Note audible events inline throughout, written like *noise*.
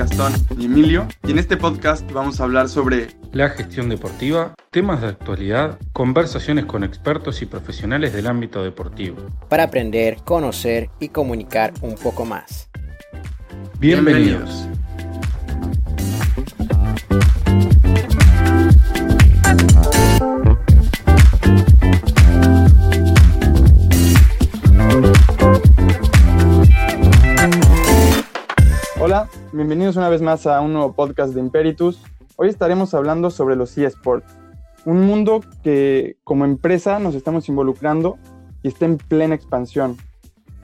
Gastón y Emilio y en este podcast vamos a hablar sobre la gestión deportiva, temas de actualidad, conversaciones con expertos y profesionales del ámbito deportivo. Para aprender, conocer y comunicar un poco más. Bienvenidos. Hola, bienvenidos una vez más a un nuevo podcast de Imperitus. Hoy estaremos hablando sobre los eSports, un mundo que como empresa nos estamos involucrando y está en plena expansión.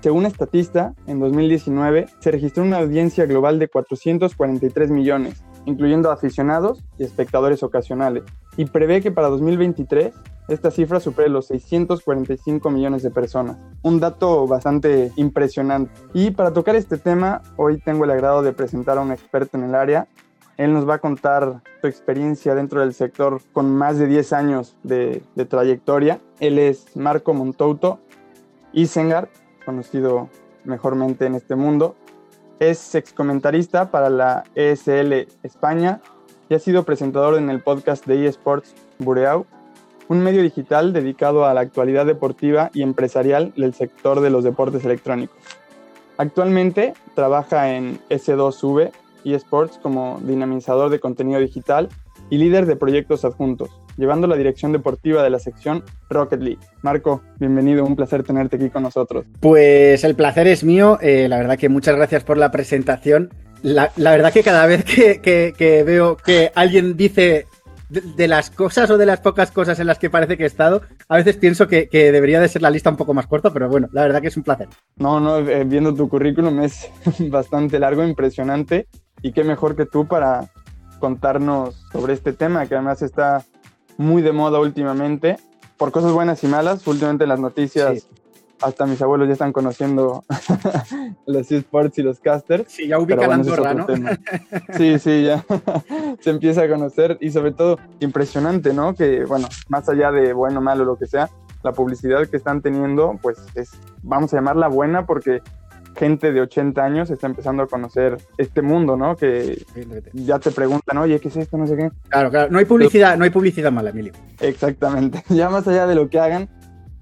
Según Estatista, en 2019 se registró una audiencia global de 443 millones, incluyendo aficionados y espectadores ocasionales, y prevé que para 2023 esta cifra supere los 645 millones de personas. Un dato bastante impresionante. Y para tocar este tema, hoy tengo el agrado de presentar a un experto en el área. Él nos va a contar su experiencia dentro del sector con más de 10 años de, trayectoria. Él es Marco Montouto Isengard, conocido mejormente en este mundo. Es excomentarista para la ESL España y ha sido presentador en el podcast de eSports Bureau un medio digital dedicado a la actualidad deportiva y empresarial del sector de los deportes electrónicos. Actualmente trabaja en S2V eSports como dinamizador de contenido digital y líder de proyectos adjuntos, llevando la dirección deportiva de la sección Rocket League. Marco, bienvenido, un placer tenerte aquí con nosotros. Pues el placer es mío, eh, la verdad que muchas gracias por la presentación. La, verdad que cada vez que, veo que alguien dice de, las cosas o de las pocas cosas en las que parece que he estado, a veces pienso que, debería de ser la lista un poco más corta, pero bueno, la verdad que es un placer. No, no, eh, viendo tu currículum es *laughs* bastante largo, impresionante, y qué mejor que tú para contarnos sobre este tema, que además está muy de moda últimamente, por cosas buenas y malas, últimamente las noticias hasta mis abuelos ya están conociendo *laughs* los esports y los casters. Sí, ya ubican Andorra, ¿no? Sí, sí, ya *laughs* se empieza a conocer y sobre todo impresionante, ¿no? Que, bueno, más allá de bueno, malo, lo que sea, la publicidad que están teniendo, pues es, vamos a llamarla buena porque gente de 80 años está empezando a conocer este mundo, ¿no? Que ya te preguntan, oye, ¿qué es esto? No sé qué. Claro, claro, no hay publicidad, no hay publicidad mala, Emilio. Exactamente, *laughs* ya más allá de lo que hagan,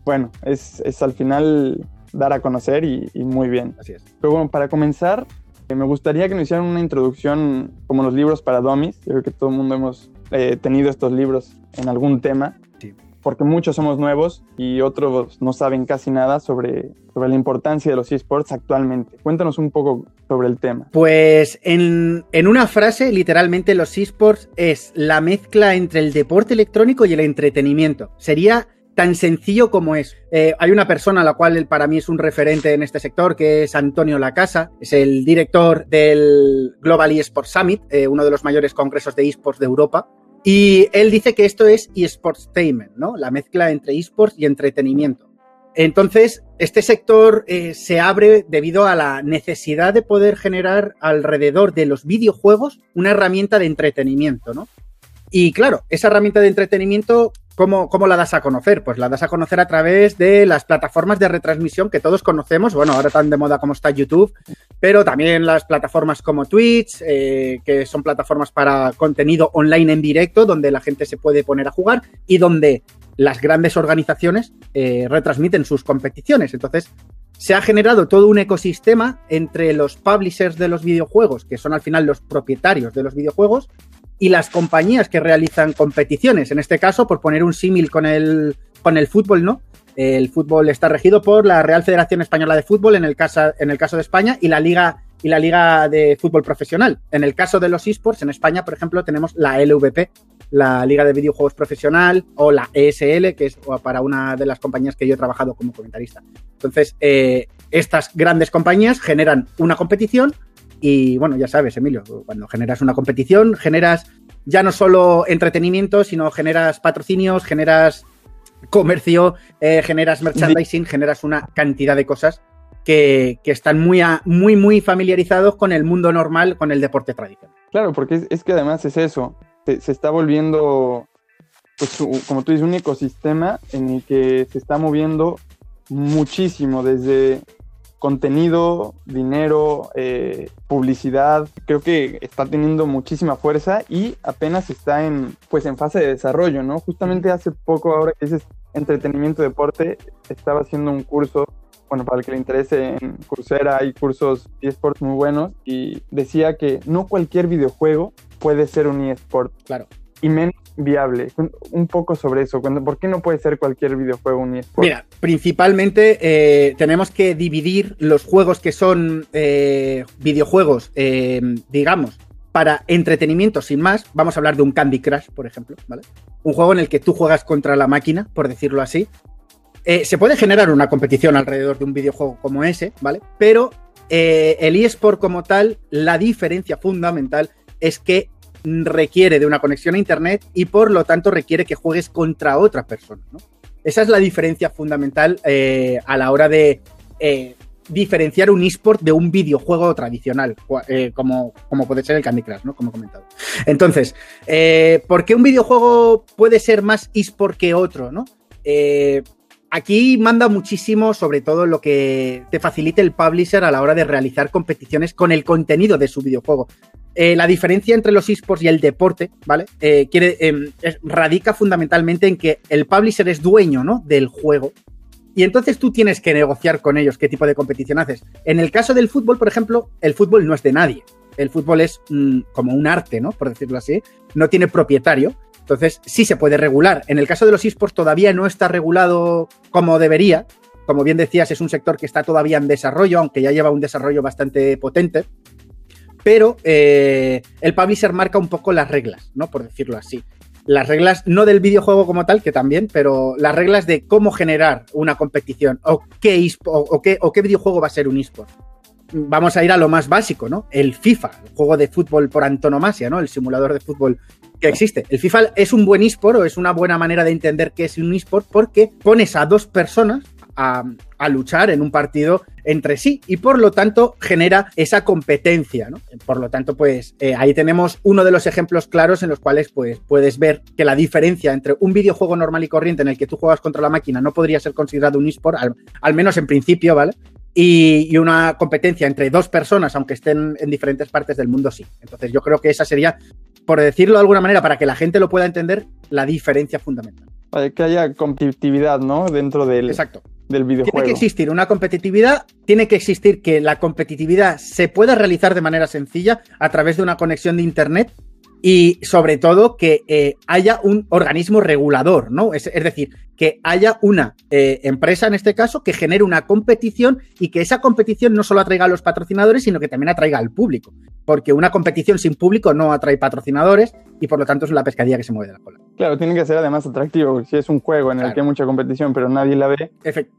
bueno, es, al final dar a conocer y, muy bien. Así es. Pero bueno, para comenzar, eh, me gustaría que nos hicieran una introducción como los libros para dummies. Yo creo que todo el mundo hemos eh, tenido estos libros en algún tema. Sí. Porque muchos somos nuevos y otros no saben casi nada sobre, sobre la importancia de los esports actualmente. Cuéntanos un poco sobre el tema. Pues en, en una frase, literalmente, los esports es la mezcla entre el deporte electrónico y el entretenimiento. Sería tan sencillo como es. Eh, hay una persona a la cual para mí es un referente en este sector, que es Antonio Lacasa, es el director del Global eSports Summit, eh, uno de los mayores congresos de esports de Europa. Y él dice que esto es eSportstainment, ¿no? La mezcla entre esports y entretenimiento. Entonces, este sector eh, se abre debido a la necesidad de poder generar alrededor de los videojuegos una herramienta de entretenimiento, ¿no? Y claro, esa herramienta de entretenimiento ¿Cómo, la das a conocer? Pues la das a conocer a través de las plataformas de retransmisión que todos conocemos. Bueno, ahora tan de moda como está YouTube, pero también las plataformas como Twitch, eh, que son plataformas para contenido online en directo, donde la gente se puede poner a jugar y donde las grandes organizaciones eh, retransmiten sus competiciones. Entonces, se ha generado todo un ecosistema entre los publishers de los videojuegos, que son al final los propietarios de los videojuegos, y las compañías que realizan competiciones. En este caso, por poner un símil con el, con el fútbol, ¿no? El fútbol está regido por la Real Federación Española de Fútbol en el caso, en el caso de España y la Liga y la Liga de Fútbol Profesional. En el caso de los esports, en España, por ejemplo, tenemos la LVP, la Liga de Videojuegos Profesional, o la ESL, que es para una de las compañías que yo he trabajado como comentarista. Entonces, eh, estas grandes compañías generan una competición y bueno, ya sabes, Emilio, cuando generas una competición, generas ya no solo entretenimiento, sino generas patrocinios, generas comercio, eh, generas merchandising, generas una cantidad de cosas que, están muy, muy, muy familiarizados con el mundo normal, con el deporte tradicional. Claro, porque es, que además es eso, se, está volviendo, pues, como tú dices, un ecosistema en el que se está moviendo muchísimo desde contenido, dinero, eh, publicidad, creo que está teniendo muchísima fuerza y apenas está en, pues en fase de desarrollo, ¿no? Justamente hace poco, ahora que dices entretenimiento, deporte, estaba haciendo un curso bueno, para el que le interese, en Coursera hay cursos eSports muy buenos y decía que no cualquier videojuego puede ser un eSport. Claro. Y menos viable. Un poco sobre eso. ¿Por qué no puede ser cualquier videojuego un eSport? Mira, principalmente eh, tenemos que dividir los juegos que son eh, videojuegos, eh, digamos, para entretenimiento sin más. Vamos a hablar de un Candy Crush, por ejemplo, ¿vale? Un juego en el que tú juegas contra la máquina, por decirlo así, eh, se puede generar una competición alrededor de un videojuego como ese, ¿vale? Pero eh, el eSport como tal, la diferencia fundamental es que requiere de una conexión a Internet y por lo tanto requiere que juegues contra otra persona, ¿no? Esa es la diferencia fundamental eh, a la hora de diferenciar un eSport de un videojuego tradicional, como, como, puede ser el Candy Crush, ¿no? Como he comentado. Entonces, ¿por qué un videojuego puede ser más eSport que otro, ¿no? Aquí manda muchísimo, sobre todo lo que te facilite el publisher a la hora de realizar competiciones con el contenido de su videojuego. Eh, la diferencia entre los esports y el deporte, ¿vale? Eh, em, radica fundamentalmente en que el publisher es dueño, ¿no? Del juego. Y entonces tú tienes que negociar con ellos qué tipo de competición haces. En el caso del fútbol, por ejemplo, el fútbol no es de nadie. El fútbol es mm, como un arte, ¿no? Por decirlo así. No tiene propietario. Entonces, sí se puede regular. En el caso de los esports todavía no está regulado como debería. Como bien decías, es un sector que está todavía en desarrollo, aunque ya lleva un desarrollo bastante potente. Pero eh, el publisher marca un poco las reglas, ¿no? Por decirlo así. Las reglas, no del videojuego como tal, que también, pero las reglas de cómo generar una competición o qué, o qué videojuego va a ser un esport vamos a ir a lo más básico, ¿no? El FIFA, el juego de fútbol por antonomasia, ¿no? El simulador de fútbol que existe. El FIFA es un buen eSport o es una buena manera de entender qué es un eSport porque pones a dos personas a, luchar en un partido entre sí y por lo tanto genera esa competencia, ¿no? Por lo tanto, pues eh, ahí tenemos uno de los ejemplos claros en los cuales pues puedes ver que la diferencia entre un videojuego normal y corriente en el que tú juegas contra la máquina no podría ser considerado un eSport, al menos en principio, ¿vale? y, una competencia entre dos personas, aunque estén en diferentes partes del mundo, sí. Entonces yo creo que esa sería, por decirlo de alguna manera, para que la gente lo pueda entender, la diferencia fundamental. Para que haya competitividad, ¿no? Dentro del, Exacto. del videojuego. Tiene que existir una competitividad, tiene que existir que la competitividad se pueda realizar de manera sencilla a través de una conexión de Internet y sobre todo que eh, haya un organismo regulador, ¿no? Es, decir, que haya una eh, empresa en este caso que genere una competición y que esa competición no solo atraiga a los patrocinadores, sino que también atraiga al público. Porque una competición sin público no atrae patrocinadores y por lo tanto es la pescadilla que se mueve de la cola. Claro, tiene que ser además atractivo. Si es un juego en el que hay mucha competición pero nadie la ve,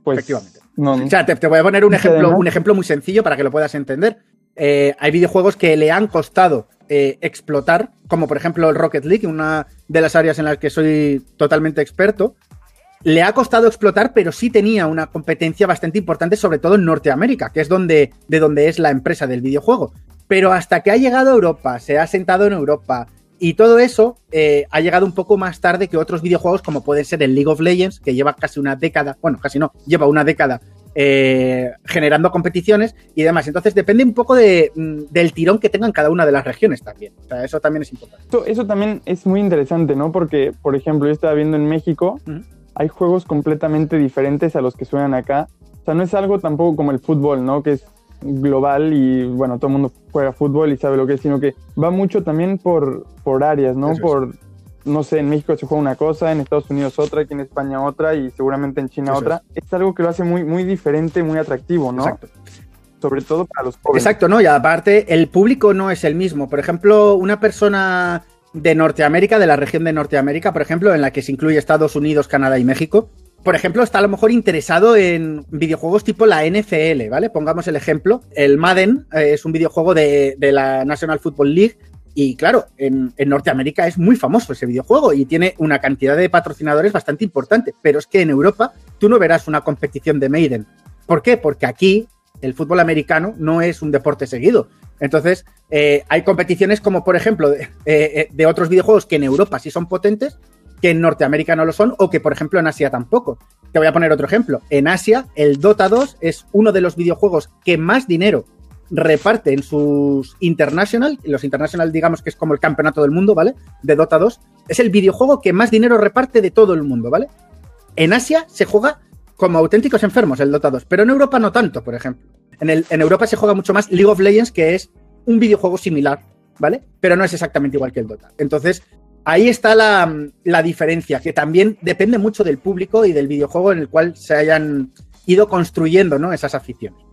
pues efectivamente. o sea, te, voy a poner un ejemplo, un ejemplo muy sencillo para que lo puedas entender. Eh, hay videojuegos que le han costado eh, explotar, como por ejemplo el Rocket League, una de las áreas en las que soy totalmente experto. Le ha costado explotar, pero sí tenía una competencia bastante importante, sobre todo en Norteamérica, que es donde, de donde es la empresa del videojuego. Pero hasta que ha llegado a Europa, se ha sentado en Europa, y todo eso eh, ha llegado un poco más tarde que otros videojuegos, como puede ser el League of Legends, que lleva casi una década, bueno, casi no, lleva una década eh, generando competiciones y demás. Entonces depende un poco de, mm, del tirón que tengan cada una de las regiones también. O sea, eso también es importante. Eso, también es muy interesante, ¿no? Porque, por ejemplo, yo estaba viendo en México, hay juegos completamente diferentes a los que suenan acá. O sea, no es algo tampoco como el fútbol, ¿no? Que es global y bueno, todo el mundo juega fútbol y sabe lo que es, sino que va mucho también por, por áreas, ¿no? por, no sé, en México se juega una cosa, en Estados Unidos otra, aquí en España otra y seguramente en China otra. Es. algo que lo hace muy, muy diferente, muy atractivo, ¿no? Exacto. Sobre todo para los jóvenes. Exacto, ¿no? Y aparte, el público no es el mismo. Por ejemplo, una persona de Norteamérica, de la región de Norteamérica, por ejemplo, en la que se incluye Estados Unidos, Canadá y México, por ejemplo, está a lo mejor interesado en videojuegos tipo la NFL, ¿vale? Pongamos el ejemplo. El Madden eh, es un videojuego de, de, la National Football League y claro, en, Norteamérica es muy famoso ese videojuego y tiene una cantidad de patrocinadores bastante importante. Pero es que en Europa tú no verás una competición de Maiden. ¿Por qué? Porque aquí el fútbol americano no es un deporte seguido. Entonces, eh, hay competiciones como, por ejemplo, de, eh, eh, de, otros videojuegos que en Europa sí son potentes, que en Norteamérica no lo son o que, por ejemplo, en Asia tampoco. Te voy a poner otro ejemplo. En Asia, el Dota 2 es uno de los videojuegos que más dinero reparte en sus International. Los International, digamos que es como el campeonato del mundo, ¿vale? De Dota 2. Es el videojuego que más dinero reparte de todo el mundo, ¿vale? En Asia se juega como auténticos enfermos el Dota 2, pero en Europa no tanto, por ejemplo. En Europa se juega mucho más League of Legends, que es un videojuego similar, ¿vale? Pero no es exactamente igual que el Dota. Entonces, ahí está la, diferencia, que también depende mucho del público y del videojuego en el cual se hayan ido construyendo, ¿no? Esas aficiones.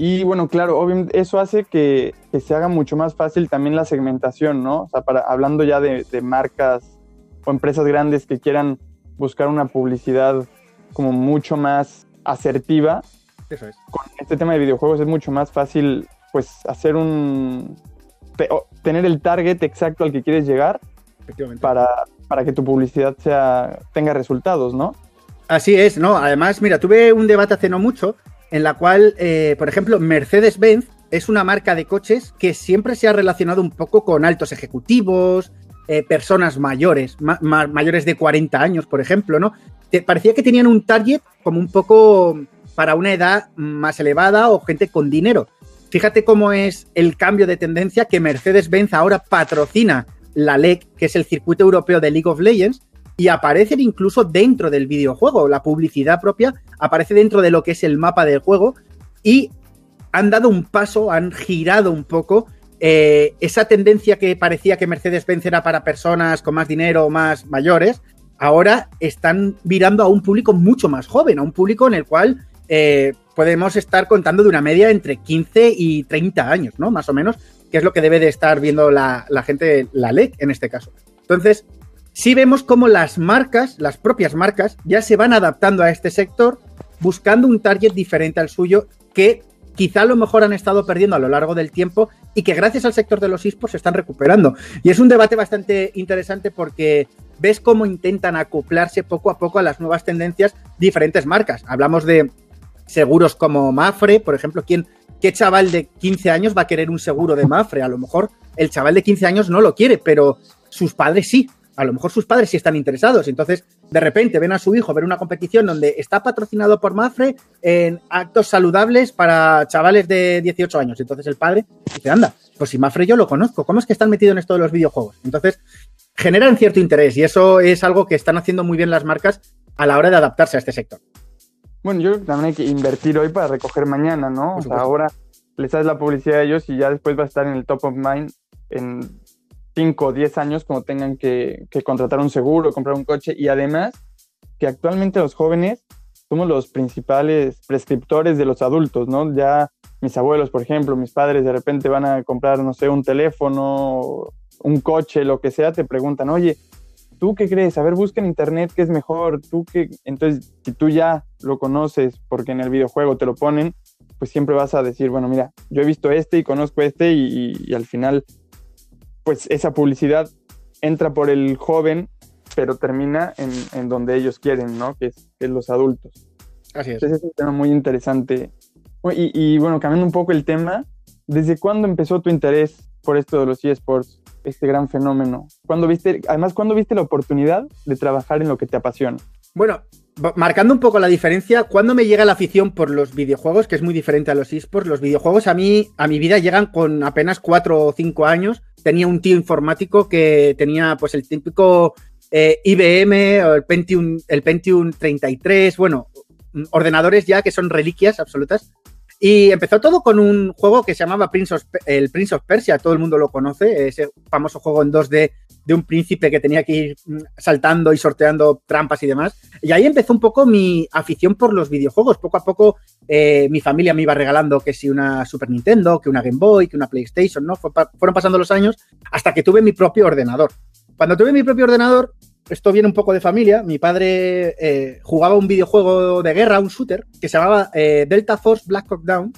Y bueno, claro, obviamente eso hace que, se haga mucho más fácil también la segmentación, ¿no? O sea, para, hablando ya de, de marcas o empresas grandes que quieran buscar una publicidad como mucho más asertiva. Eso es. Con este tema de videojuegos es mucho más fácil, pues, hacer un. tener el target exacto al que quieres llegar para, para que tu publicidad sea, tenga resultados, ¿no? Así es, ¿no? Además, mira, tuve un debate hace no mucho en la cual, eh, por ejemplo, Mercedes-Benz es una marca de coches que siempre se ha relacionado un poco con altos ejecutivos, eh, personas mayores, mayores de 40 años, por ejemplo, ¿no? Te, parecía que tenían un target como un poco para una edad más elevada o gente con dinero. Fíjate cómo es el cambio de tendencia que Mercedes-Benz ahora patrocina la LEC, que es el circuito europeo de League of Legends, y aparecen incluso dentro del videojuego. La publicidad propia aparece dentro de lo que es el mapa del juego y han dado un paso, han girado un poco eh, esa tendencia que parecía que Mercedes-Benz era para personas con más dinero más mayores, ahora están virando a un público mucho más joven, a un público en el cual eh, podemos estar contando de una media entre 15 y 30 años, ¿no? Más o menos, que es lo que debe de estar viendo la, la gente, la LEC en este caso. Entonces, sí vemos cómo las marcas, las propias marcas, ya se van adaptando a este sector, buscando un target diferente al suyo que quizá a lo mejor han estado perdiendo a lo largo del tiempo y que gracias al sector de los esports se están recuperando. Y es un debate bastante interesante porque ves cómo intentan acoplarse poco a poco a las nuevas tendencias diferentes marcas. Hablamos de seguros como Mafre, por ejemplo, ¿quién, ¿qué chaval de 15 años va a querer un seguro de Mafre? A lo mejor el chaval de 15 años no lo quiere, pero sus padres sí a lo mejor sus padres sí están interesados. Entonces, de repente ven a su hijo ver una competición donde está patrocinado por Mafre en actos saludables para chavales de 18 años. Entonces el padre dice, anda, pues si Mafre yo lo conozco, ¿cómo es que están metidos en esto de los videojuegos? Entonces, generan cierto interés y eso es algo que están haciendo muy bien las marcas a la hora de adaptarse a este sector. Bueno, yo creo que también hay que invertir hoy para recoger mañana, ¿no? O sea, ahora les das la publicidad a ellos y ya después va a estar en el top of mind en 5 o 10 años como tengan que, contratar un seguro, comprar un coche y además que actualmente los jóvenes somos los principales prescriptores de los adultos, ¿no? Ya mis abuelos, por ejemplo, mis padres de repente van a comprar, no sé, un teléfono, un coche, lo que sea, te preguntan, oye, ¿tú qué crees? A ver, busca en internet qué es mejor, tú qué... Entonces, si tú ya lo conoces porque en el videojuego te lo ponen, pues siempre vas a decir, bueno, mira, yo he visto este y conozco este y al final pues esa publicidad entra por el joven, pero termina en, donde ellos quieren, ¿no? Que es, los adultos. Así es. Entonces es un tema muy interesante. Y, bueno, cambiando un poco el tema, ¿desde cuándo empezó tu interés por esto de los eSports, este gran fenómeno? ¿Cuándo viste, además, ¿cuándo viste la oportunidad de trabajar en lo que te apasiona? Bueno, marcando un poco la diferencia, cuando me llega la afición por los videojuegos, que es muy diferente a los esports, los videojuegos a mí, a mi vida llegan con apenas 4 o 5 años. Tenía un tío informático que tenía pues el típico eh, IBM o el Pentium, el Pentium 33, bueno, ordenadores ya que son reliquias absolutas. Y empezó todo con un juego que se llamaba el Prince of Persia, todo el mundo lo conoce, ese famoso juego en 2D de un príncipe que tenía que ir mm, saltando y sorteando trampas y demás. Y ahí empezó un poco mi afición por los videojuegos. Poco a poco eh, mi familia me iba regalando que si una Super Nintendo, que una Game Boy, que una PlayStation, ¿no? fueron pasando los años hasta que tuve mi propio ordenador. Cuando tuve mi propio ordenador, esto viene un poco de familia. Mi padre eh, jugaba un videojuego de guerra, un shooter, que se llamaba eh, Delta Force Black Hawk Down.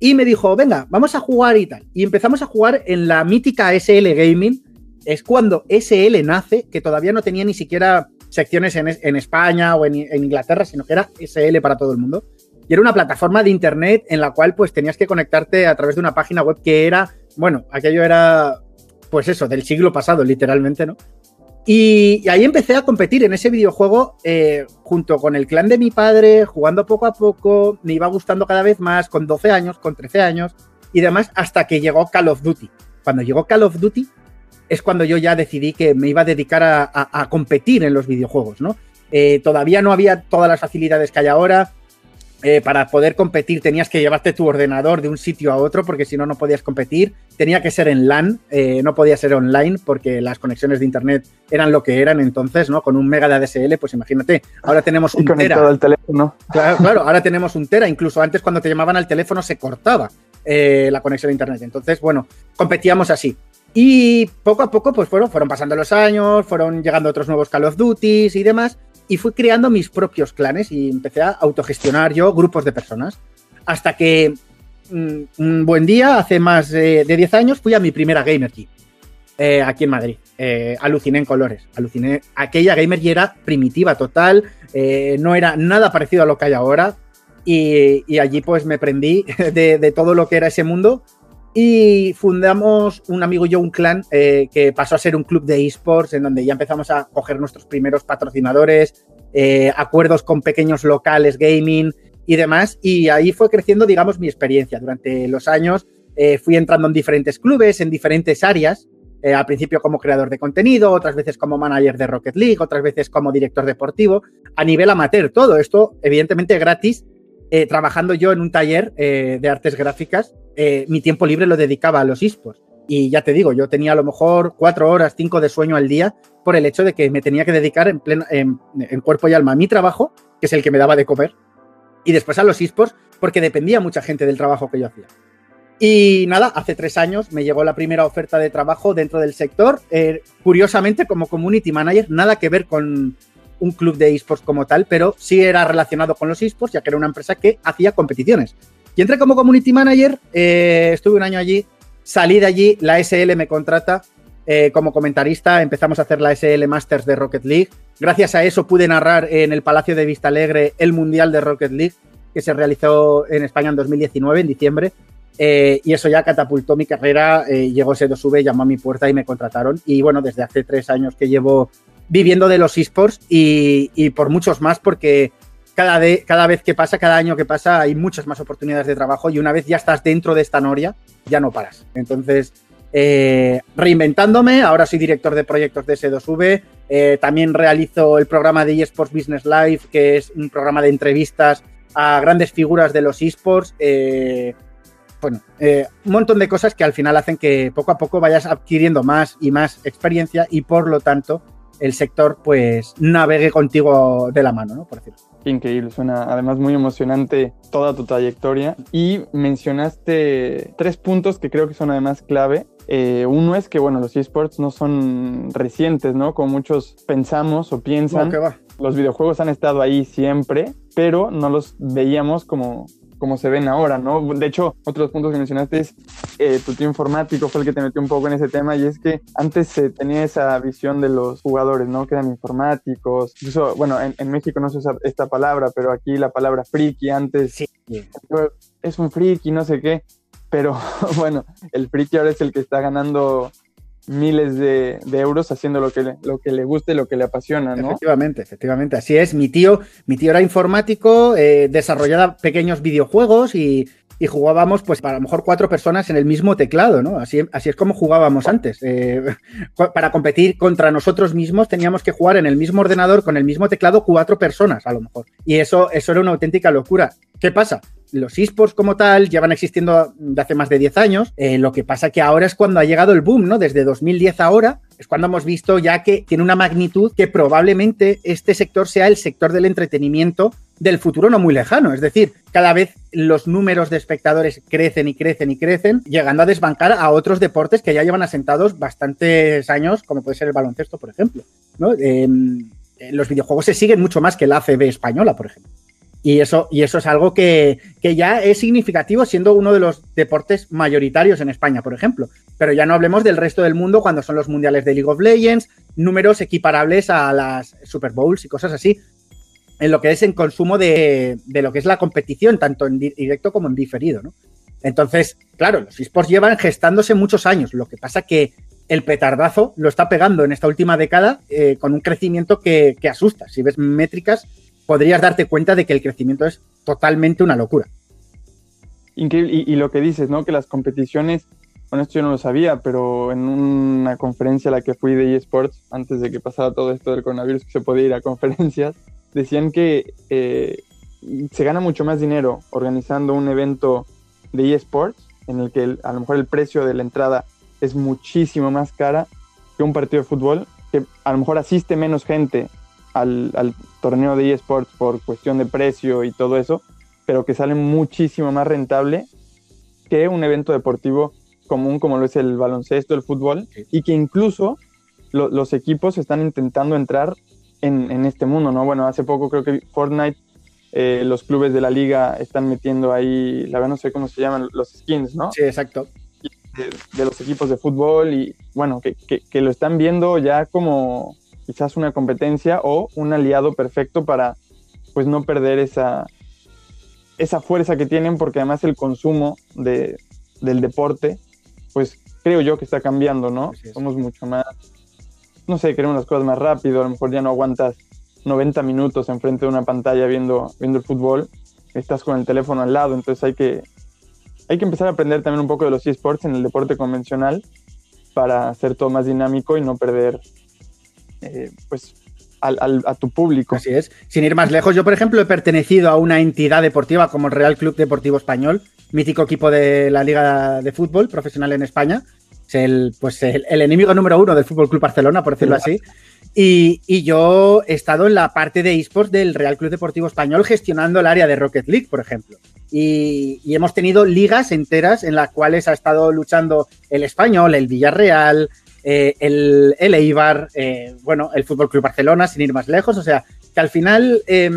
Y me dijo, venga, vamos a jugar y tal. Y empezamos a jugar en la mítica SL Gaming, es cuando SL nace, que todavía no tenía ni siquiera secciones en, España o en, Inglaterra, sino que era SL para todo el mundo. Y era una plataforma de internet en la cual pues tenías que conectarte a través de una página web que era, bueno, aquello era, pues eso, del siglo pasado, literalmente, ¿no? Y, ahí empecé a competir en ese videojuego eh, junto con el clan de mi padre, jugando poco a poco, me iba gustando cada vez más, con 12 años, con 13 años y demás, hasta que llegó Call of Duty. Cuando llegó Call of Duty es cuando yo ya decidí que me iba a dedicar a, competir en los videojuegos, ¿no? Eh, todavía no había todas las facilidades que hay ahora, eh, para poder competir tenías que llevarte tu ordenador de un sitio a otro porque si no, no podías competir. Tenía que ser en LAN, eh, no podía ser online porque las conexiones de internet eran lo que eran entonces, ¿no? Con un mega de ADSL, pues imagínate, ahora tenemos un tera. Al teléfono. Claro, claro, ahora tenemos un tera. Incluso antes cuando te llamaban al teléfono se cortaba la conexión de internet. Entonces, bueno, competíamos así. Y poco a poco, pues fueron, fueron pasando los años, fueron llegando otros nuevos Call of Duty y demás y fui creando mis propios clanes y empecé a autogestionar yo grupos de personas. Hasta que mm, un buen día, hace más de 10 años, fui a mi primera Gamer eh, aquí en Madrid. Eh, aluciné en colores, aluciné. Aquella Gamer era primitiva total, eh, no era nada parecido a lo que hay ahora. Y, allí pues me prendí *laughs* de todo lo que era ese mundo y fundamos un amigo y yo un clan eh, que pasó a ser un club de esports en donde ya empezamos a coger nuestros primeros patrocinadores, eh, acuerdos con pequeños locales, gaming y demás. Y ahí fue creciendo, digamos, mi experiencia. Durante los años eh, fui entrando en diferentes clubes, en diferentes áreas. al principio como creador de contenido, otras veces como manager de Rocket League, otras veces como director deportivo, a nivel amateur. Todo esto, evidentemente, gratis trabajando yo en un taller de artes gráficas, eh, mi tiempo libre lo dedicaba a los esports. Y ya te digo, yo tenía a lo mejor cuatro horas, cinco de sueño al día por el hecho de que me tenía que dedicar en, en, cuerpo y alma a mi trabajo, que es el que me daba de comer, y después a los esports, porque dependía mucha gente del trabajo que yo hacía. Y nada, hace tres años me llegó la primera oferta de trabajo dentro del sector, curiosamente como community manager, nada que ver con, un club de esports como tal, pero sí era relacionado con los esports, ya que era una empresa que hacía competiciones. Y entré como community manager, eh, estuve un año allí, salí de allí, la SL me contrata eh, como comentarista, empezamos a hacer la SL Masters de Rocket League. Gracias a eso pude narrar en el Palacio de Vista Alegre el Mundial de Rocket League, que se realizó en España en 2019, en diciembre. Eh, y eso ya catapultó mi carrera, llegó S2V, llamó a mi puerta y me contrataron. Y bueno, desde hace tres años que llevo viviendo de los esports y, por muchos más porque cada, cada vez que pasa, cada año que pasa, hay muchas más oportunidades de trabajo y una vez ya estás dentro de esta noria, ya no paras. Entonces, eh, reinventándome, ahora soy director de proyectos de S2V, eh, también realizo el programa de eSports Business Live, que es un programa de entrevistas a grandes figuras de los esports. Eh, bueno, un montón de cosas que al final hacen que poco a poco vayas adquiriendo más y más experiencia y por lo tanto el sector pues navegue contigo de la mano, ¿no? Por decirlo. Increíble, suena además muy emocionante toda tu trayectoria y mencionaste tres puntos que creo que son además clave. Eh, uno es que, bueno, los esports no son recientes, ¿no? Como muchos pensamos o piensan. Los videojuegos han estado ahí siempre, pero no los veíamos como, como se ven ahora, ¿no? De hecho, otros puntos que mencionaste es eh, tu tío informático fue el que te metió un poco en ese tema y es que antes se tenía esa visión de los jugadores, ¿no? Que eran informáticos. Incluso, bueno, en, México no se usa esta palabra, pero aquí la palabra friki antes sí. es un friki, no sé qué. Pero *laughs* bueno, el friki ahora es el que está ganando miles de, euros haciendo lo que, le, lo que le guste, lo que le apasiona, ¿no? Efectivamente, efectivamente, así es. Mi tío, mi tío era informático, eh, desarrollaba pequeños videojuegos y, jugábamos, pues, para lo mejor cuatro personas en el mismo teclado, ¿no? Así, así es como jugábamos antes. Eh, *laughs* para competir contra nosotros mismos teníamos que jugar en el mismo ordenador con el mismo teclado cuatro personas, a lo mejor. Y eso, eso era una auténtica locura. ¿Qué pasa? Los esports como tal llevan existiendo de hace más de 10 años. Eh, lo que pasa que ahora es cuando ha llegado el boom, ¿no? Desde 2010 ahora es cuando hemos visto ya que tiene una magnitud que probablemente este sector sea el sector del entretenimiento del futuro no muy lejano. Es decir, cada vez los números de espectadores crecen y crecen y crecen, llegando a desbancar a otros deportes que ya llevan asentados bastantes años, como puede ser el baloncesto, por ejemplo. Em, los videojuegos se siguen mucho más que la ACB española, por ejemplo. Y eso, y eso es algo que, ya es significativo siendo uno de los deportes mayoritarios en España, por ejemplo. Pero ya no hablemos del resto del mundo cuando son los mundiales de League of Legends, números equiparables a las Super Bowls y cosas así, en lo que es en consumo de, lo que es la competición, tanto en directo como en diferido. ¿no? Entonces, claro, los esports llevan gestándose muchos años. Lo que pasa que el petardazo lo está pegando en esta última década eh, con un crecimiento que, que asusta. Si ves métricas, podrías darte cuenta de que el crecimiento es totalmente una locura. Increíble. Y, lo que dices, ¿no? Que las competiciones, bueno, esto yo no lo sabía, pero en una conferencia a la que fui de eSports, antes de que pasara todo esto del coronavirus, que se podía ir a *laughs* conferencias, decían que eh, se gana mucho más dinero organizando un evento de eSports, en el que a lo mejor el precio de la entrada es muchísimo más cara que un partido de fútbol, que a lo mejor asiste menos gente al torneo de eSports por cuestión de precio y todo eso, pero que sale muchísimo más rentable que un evento deportivo común como lo es el baloncesto, el fútbol, y que incluso lo, los equipos están intentando entrar en, en, este mundo, ¿no? Bueno, hace poco creo que Fortnite, eh, los clubes de la liga están metiendo ahí, la verdad no sé cómo se llaman, los skins, ¿no? Sí, exacto. De, de los equipos de fútbol y bueno, que, que, que, lo están viendo ya como quizás una competencia o un aliado perfecto para pues no perder esa, esa fuerza que tienen, porque además el consumo de, del deporte, pues creo yo que está cambiando, ¿no? Es. Somos mucho más, no sé, queremos las cosas más rápido, a lo mejor ya no aguantas 90 minutos enfrente de una pantalla viendo, viendo el fútbol, estás con el teléfono al lado, entonces hay que, hay que empezar a aprender también un poco de los eSports en el deporte convencional para hacer todo más dinámico y no perder, eh, pues, al, a tu público. Así es. Sin ir más lejos, yo, por ejemplo, he pertenecido a una entidad deportiva como el Real Club Deportivo Español, mítico equipo de la Liga de Fútbol profesional en España. Es el, pues el enemigo número uno del Fútbol Club Barcelona, por decirlo así. Y, y, yo he estado en la parte de esports del Real Club Deportivo Español gestionando el área de Rocket League, por ejemplo. Y, y, hemos tenido ligas enteras en las cuales ha estado luchando el Español, el Villarreal, eh, el, Eibar, eh, bueno, el Fútbol Club Barcelona, sin ir más lejos. O sea, que al final eh,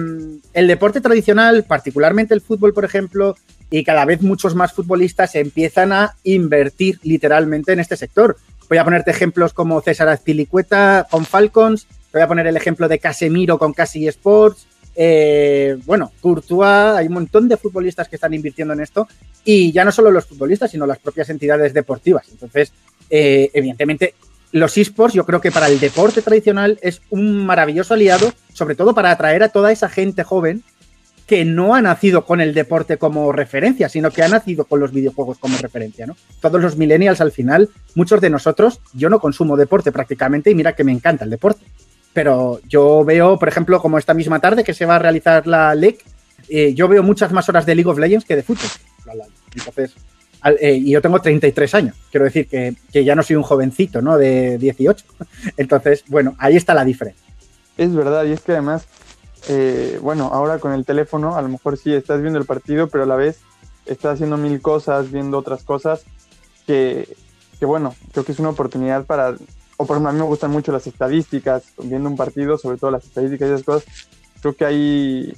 el deporte tradicional, particularmente el fútbol, por ejemplo, y cada vez muchos más futbolistas empiezan a invertir literalmente en este sector. Voy a ponerte ejemplos como César Azpilicueta con Falcons, voy a poner el ejemplo de Casemiro con Casi Sports, eh, bueno, Courtois, hay un montón de futbolistas que están invirtiendo en esto y ya no solo los futbolistas, sino las propias entidades deportivas. Entonces, eh, evidentemente, los esports yo creo que para el deporte tradicional es un maravilloso aliado, sobre todo para atraer a toda esa gente joven que no ha nacido con el deporte como referencia, sino que ha nacido con los videojuegos como referencia, ¿no? Todos los millennials al final, muchos de nosotros, yo no consumo deporte prácticamente y mira que me encanta el deporte. Pero yo veo, por ejemplo, como esta misma tarde que se va a realizar la LEC, eh, yo veo muchas más horas de League of Legends que de fútbol. Entonces, al, eh, y yo tengo 33 años, quiero decir que, que, ya no soy un jovencito, ¿no? De 18. *laughs* Entonces, bueno, ahí está la diferencia. Es verdad, y es que además, eh, bueno, ahora con el teléfono, a lo mejor sí estás viendo el partido, pero a la vez estás haciendo mil cosas, viendo otras cosas, que, que bueno, creo que es una oportunidad para o por ejemplo, a mí me gustan mucho las estadísticas, viendo un partido, sobre todo las estadísticas y esas cosas, creo que ahí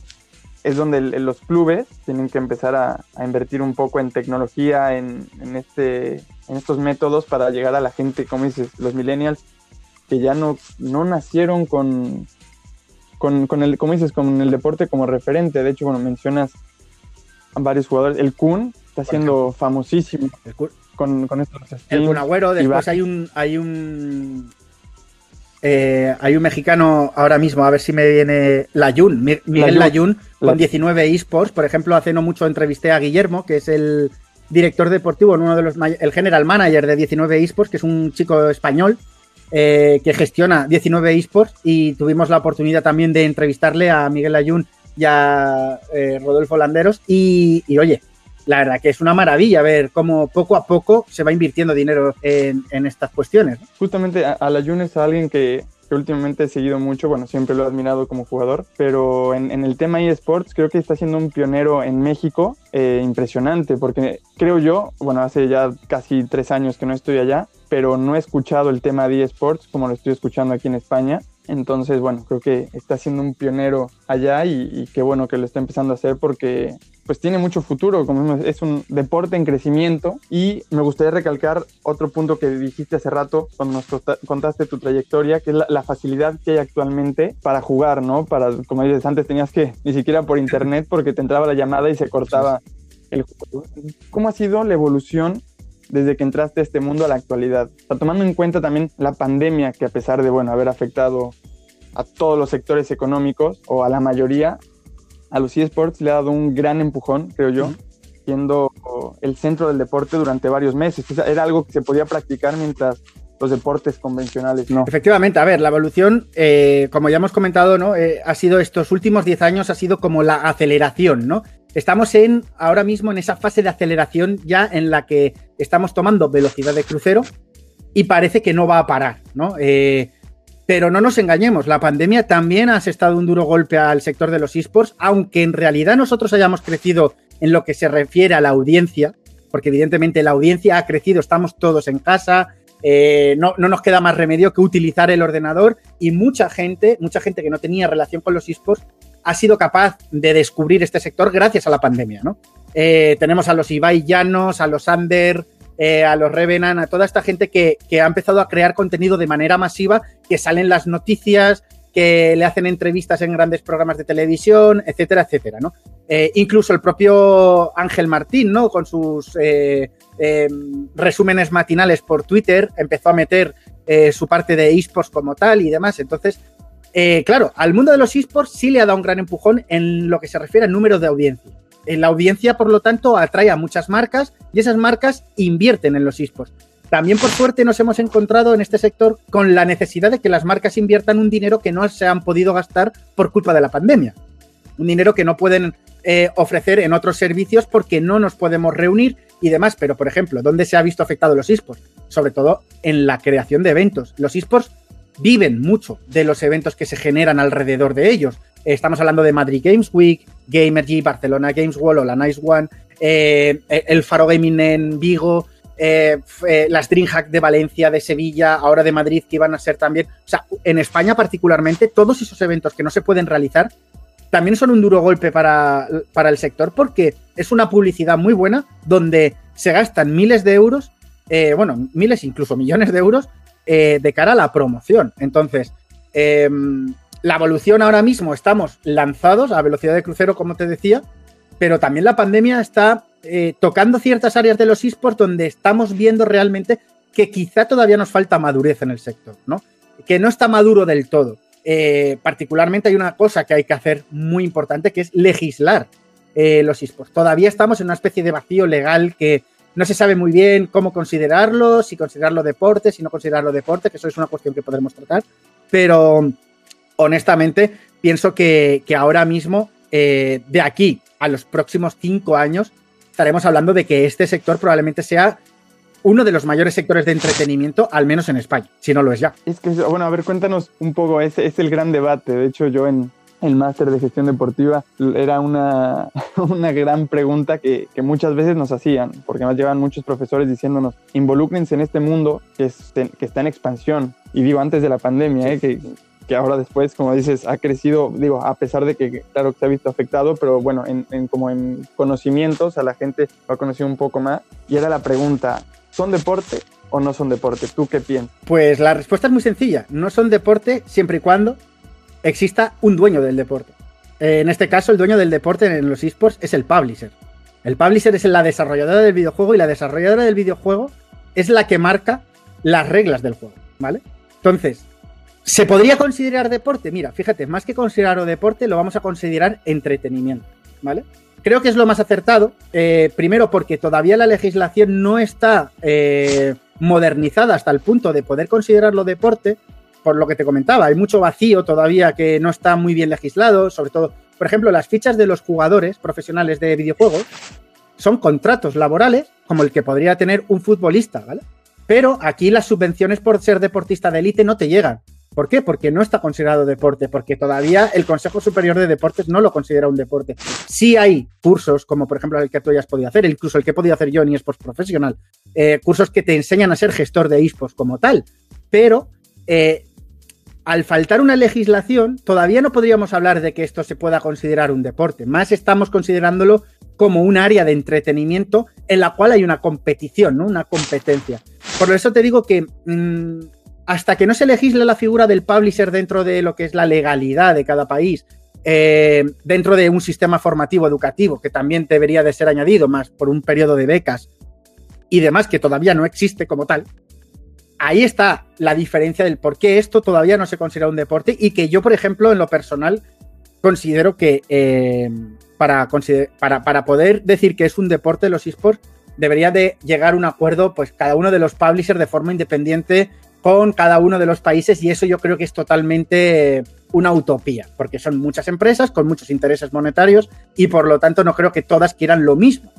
es donde el, los clubes tienen que empezar a, a invertir un poco en tecnología, en, en, este, en estos métodos para llegar a la gente, como dices, los millennials, que ya no, no nacieron con, con, con, el, como dices, con el deporte como referente. De hecho, bueno, mencionas a varios jugadores. El Kun está siendo famosísimo. El Kun con, con estos El Kun Agüero, después hay un, hay un eh, hay un mexicano ahora mismo, a ver si me viene Layun, Miguel Layun, con 19 esports. Por ejemplo, hace no mucho entrevisté a Guillermo, que es el director deportivo, uno de los el general manager de 19 esports, que es un chico español eh, que gestiona 19 esports. Y tuvimos la oportunidad también de entrevistarle a Miguel Layun y a eh, Rodolfo Landeros. Y, y oye, la verdad que es una maravilla ver cómo poco a poco se va invirtiendo dinero en, en estas cuestiones. Justamente Alayun es alguien que, últimamente he seguido mucho, bueno, siempre lo he admirado como jugador, pero en, en el tema eSports creo que está siendo un pionero en México eh, impresionante, porque creo yo, bueno, hace ya casi tres años que no estoy allá, pero no he escuchado el tema de eSports como lo estoy escuchando aquí en España. Entonces, bueno, creo que está siendo un pionero allá y, y qué bueno que lo está empezando a hacer porque pues tiene mucho futuro, como es un deporte en crecimiento y me gustaría recalcar otro punto que dijiste hace rato cuando nos contaste tu trayectoria, que es la, facilidad que hay actualmente para jugar, ¿no? Para, como dices, antes tenías que ni siquiera por internet porque te entraba la llamada y se cortaba el juego. ¿Cómo ha sido la evolución desde que entraste a este mundo a la actualidad? tomando en cuenta también la pandemia que a pesar de, bueno, haber afectado a todos los sectores económicos o a la mayoría, a los eSports le ha dado un gran empujón, creo yo, siendo el centro del deporte durante varios meses. Era algo que se podía practicar mientras los deportes convencionales no. Efectivamente, a ver, la evolución, eh, como ya hemos comentado, ¿no? Eh, ha sido estos últimos 10 años, ha sido como la aceleración, ¿no? Estamos en, ahora mismo en esa fase de aceleración ya en la que estamos tomando velocidad de crucero y parece que no va a parar, ¿no? Eh, pero no nos engañemos, la pandemia también ha estado un duro golpe al sector de los esports, aunque en realidad nosotros hayamos crecido en lo que se refiere a la audiencia, porque evidentemente la audiencia ha crecido, estamos todos en casa, eh, no, nos queda más remedio que utilizar el ordenador y mucha gente, mucha gente que no tenía relación con los esports, ha sido capaz de descubrir este sector gracias a la pandemia, ¿no? Eh, tenemos a los Ibai Llanos, a los Ander, eh, a los Revenant, a toda esta gente que, que, ha empezado a crear contenido de manera masiva, que salen las noticias, que le hacen entrevistas en grandes programas de televisión, etcétera, etcétera, ¿no? Eh, incluso el propio Ángel Martín, ¿no? Con sus eh, resúmenes matinales por Twitter, empezó a meter su parte de esports como tal y demás. Entonces, claro, al mundo de los esports sí le ha dado un gran empujón en lo que se refiere al número de audiencia. La audiencia, por lo tanto, atrae a muchas marcas y esas marcas invierten en los esports. También por suerte nos hemos encontrado en este sector con la necesidad de que las marcas inviertan un dinero que no se han podido gastar por culpa de la pandemia. Un dinero que no pueden eh, ofrecer en otros servicios porque no nos podemos reunir y demás. Pero, por ejemplo, ¿dónde se ha visto afectado los esports? Sobre todo en la creación de eventos. Los esports viven mucho de los eventos que se generan alrededor de ellos. Estamos hablando de Madrid Games Week, Gamergy, Barcelona Games World o la Nice One, eh, el Faro Gaming en Vigo, eh, eh, las DreamHack de Valencia, de Sevilla, ahora de Madrid, que iban a ser también. O sea, en España particularmente, todos esos eventos que no se pueden realizar también son un duro golpe para, para el sector porque es una publicidad muy buena donde se gastan miles de euros, eh, bueno, miles, incluso millones de euros, de cara a la promoción. Entonces, em, la evolución ahora mismo estamos lanzados a velocidad de crucero, como te decía, pero también la pandemia está eh, tocando ciertas áreas de los esports donde estamos viendo realmente que quizá todavía nos falta madurez en el sector, ¿no? Que no está maduro del todo. Eh, particularmente hay una cosa que hay que hacer muy importante, que es legislar eh, los esports. Todavía estamos en una especie de vacío legal que no se sabe muy bien cómo considerarlo, si considerarlo deporte, si no considerarlo deporte, que eso es una cuestión que podremos tratar, pero honestamente pienso que, ahora mismo, de aquí a los próximos cinco años, estaremos hablando de que este sector probablemente sea uno de los mayores sectores de entretenimiento, al menos en España, si no lo es ya. Es que, bueno, a ver, cuéntanos un poco, ese es el gran debate. De hecho, yo en el máster de gestión deportiva era una, *laughs* una gran pregunta que, que, muchas veces nos hacían, porque nos llevan muchos profesores diciéndonos, involúcrense en este mundo que, que está en expansión. Y digo, antes de la pandemia, ¿eh? que que ahora después, como dices, ha crecido, digo, a pesar de que claro que se ha visto afectado, pero bueno, en, como en conocimientos a la gente lo ha conocido un poco más. Y era la pregunta, ¿son deporte o no son deporte? ¿Tú qué piensas? Pues la respuesta es muy sencilla, no son deporte siempre y cuando exista un dueño del deporte. Eh, en este caso, el dueño del deporte en los esports es el publisher. El publisher es la desarrolladora del videojuego y la desarrolladora del videojuego es la que marca las reglas del juego, ¿vale? Entonces, ¿Se podría considerar deporte? Mira, fíjate, más que considerarlo deporte, lo vamos a considerar entretenimiento, ¿vale? Creo que es lo más acertado, eh, primero porque todavía la legislación no está eh, modernizada hasta el punto de poder considerarlo deporte, por lo que te comentaba, hay mucho vacío todavía que no está muy bien legislado, sobre todo, por ejemplo, las fichas de los jugadores profesionales de videojuegos son contratos laborales como el que podría tener un futbolista, ¿vale? Pero aquí las subvenciones por ser deportista de élite no te llegan. ¿Por qué? Porque no está considerado deporte, porque todavía el Consejo Superior de Deportes no lo considera un deporte. Sí hay cursos, como por ejemplo el que tú hayas podido hacer, incluso el que he podido hacer yo en eSports Profesional, eh, cursos que te enseñan a ser gestor de eSports como tal, pero eh, al faltar una legislación, todavía no podríamos hablar de que esto se pueda considerar un deporte, más estamos considerándolo como un área de entretenimiento en la cual hay una competición, ¿no? una competencia. Por eso te digo que... Mm, hasta que no se legisle la figura del publisher dentro de lo que es la legalidad de cada país, eh, dentro de un sistema formativo educativo, que también debería de ser añadido más por un periodo de becas, y demás, que todavía no existe como tal, ahí está la diferencia del por qué esto todavía no se considera un deporte y que yo, por ejemplo, en lo personal, considero que eh, para, para, para, poder decir que es un deporte los esports, debería de llegar a un acuerdo, pues cada uno de los publishers de forma independiente con cada uno de los países y eso yo creo que es totalmente una utopía, porque son muchas empresas con muchos intereses monetarios y por lo tanto no creo que todas quieran lo mismo.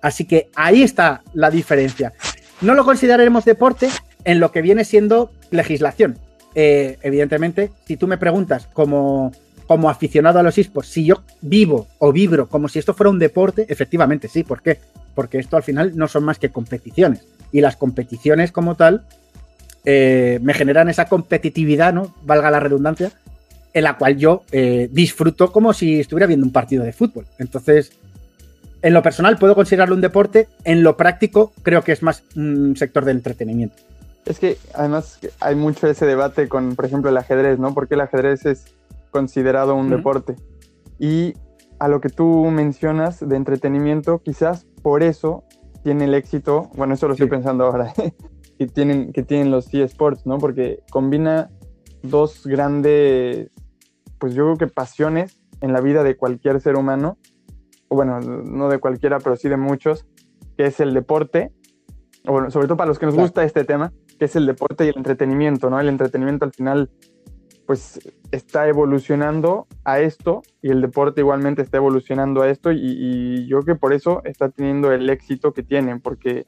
Así que ahí está la diferencia. No lo consideraremos deporte en lo que viene siendo legislación. Eh, evidentemente, si tú me preguntas como, como aficionado a los esports, si yo vivo o vibro como si esto fuera un deporte, efectivamente sí. ¿Por qué? Porque esto al final no son más que competiciones. Y las competiciones como tal eh, me generan esa competitividad, ¿no? Valga la redundancia, en la cual yo eh, disfruto como si estuviera viendo un partido de fútbol. Entonces, en lo personal puedo considerarlo un deporte, en lo práctico creo que es más un sector de entretenimiento. Es que además hay mucho ese debate con, por ejemplo, el ajedrez, ¿no? Porque el ajedrez es considerado un deporte. Y a lo que tú mencionas de entretenimiento, quizás por eso tiene el éxito, bueno, eso lo estoy pensando ahora, *laughs* que tienen, que tienen los eSports, ¿no? Porque combina dos grandes, pues yo creo que pasiones en la vida de cualquier ser humano, o bueno, no de cualquiera, pero sí de muchos, que es el deporte, o bueno, sobre todo para los que nos gusta este tema, que es el deporte y el entretenimiento, ¿no? El entretenimiento al final, pues está evolucionando a esto y el deporte igualmente está evolucionando a esto y, y yo creo que por eso está teniendo el éxito que tienen, porque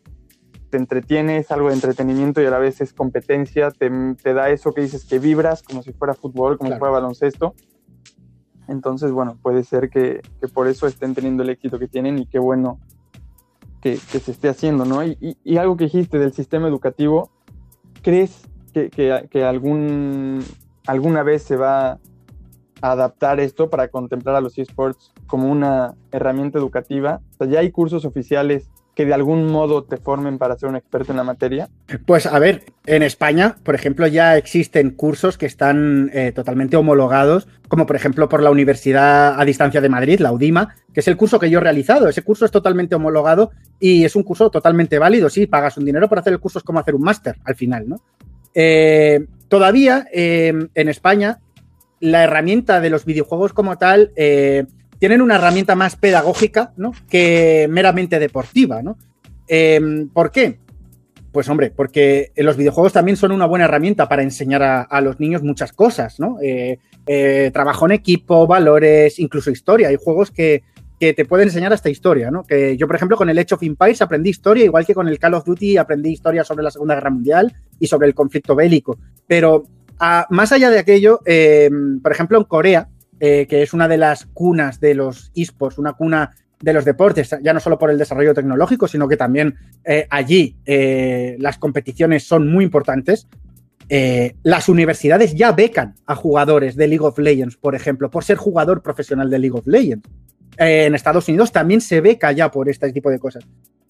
te entretiene, es algo de entretenimiento y a la vez es competencia, te, da eso que dices que vibras como si fuera fútbol, como si fuera baloncesto. Entonces, bueno, puede ser que, por eso estén teniendo el éxito que tienen y qué bueno que, se esté haciendo, ¿no? Y, y, algo que dijiste del sistema educativo, ¿crees que, que, algún, alguna vez se va a adaptar esto para contemplar a los esports como una herramienta educativa? O sea, ya hay cursos oficiales que de algún modo te formen para ser un experto en la materia? Pues a ver, en España, por ejemplo, ya existen cursos que están eh, totalmente homologados, como por ejemplo por la Universidad a Distancia de Madrid, la UDIMA, que es el curso que yo he realizado. Ese curso es totalmente homologado y es un curso totalmente válido. Sí, pagas un dinero para hacer el curso, es como hacer un máster al final, ¿no? Eh, todavía eh, en España, la herramienta de los videojuegos como tal tienen una herramienta más pedagógica ¿no? que meramente deportiva. ¿no? Em, ¿Por qué? Pues hombre, porque los videojuegos también son una buena herramienta para enseñar a, los niños muchas cosas, ¿no? Eh, eh, trabajo en equipo, valores, incluso historia. Hay juegos que, te pueden enseñar hasta historia, ¿no? Que yo, por ejemplo, con el Age of Empires aprendí historia, igual que con el Call of Duty aprendí historia sobre la Segunda Guerra Mundial y sobre el conflicto bélico. Pero más allá de aquello, em, por ejemplo, en Corea, eh, que es una de las cunas de los esports, una cuna de los deportes, ya no solo por el desarrollo tecnológico, sino que también eh, allí eh, las competiciones son muy importantes. las universidades ya becan a jugadores de League of Legends, por ejemplo, por ser jugador profesional de League of Legends. en Estados Unidos también se beca ya por este tipo de cosas.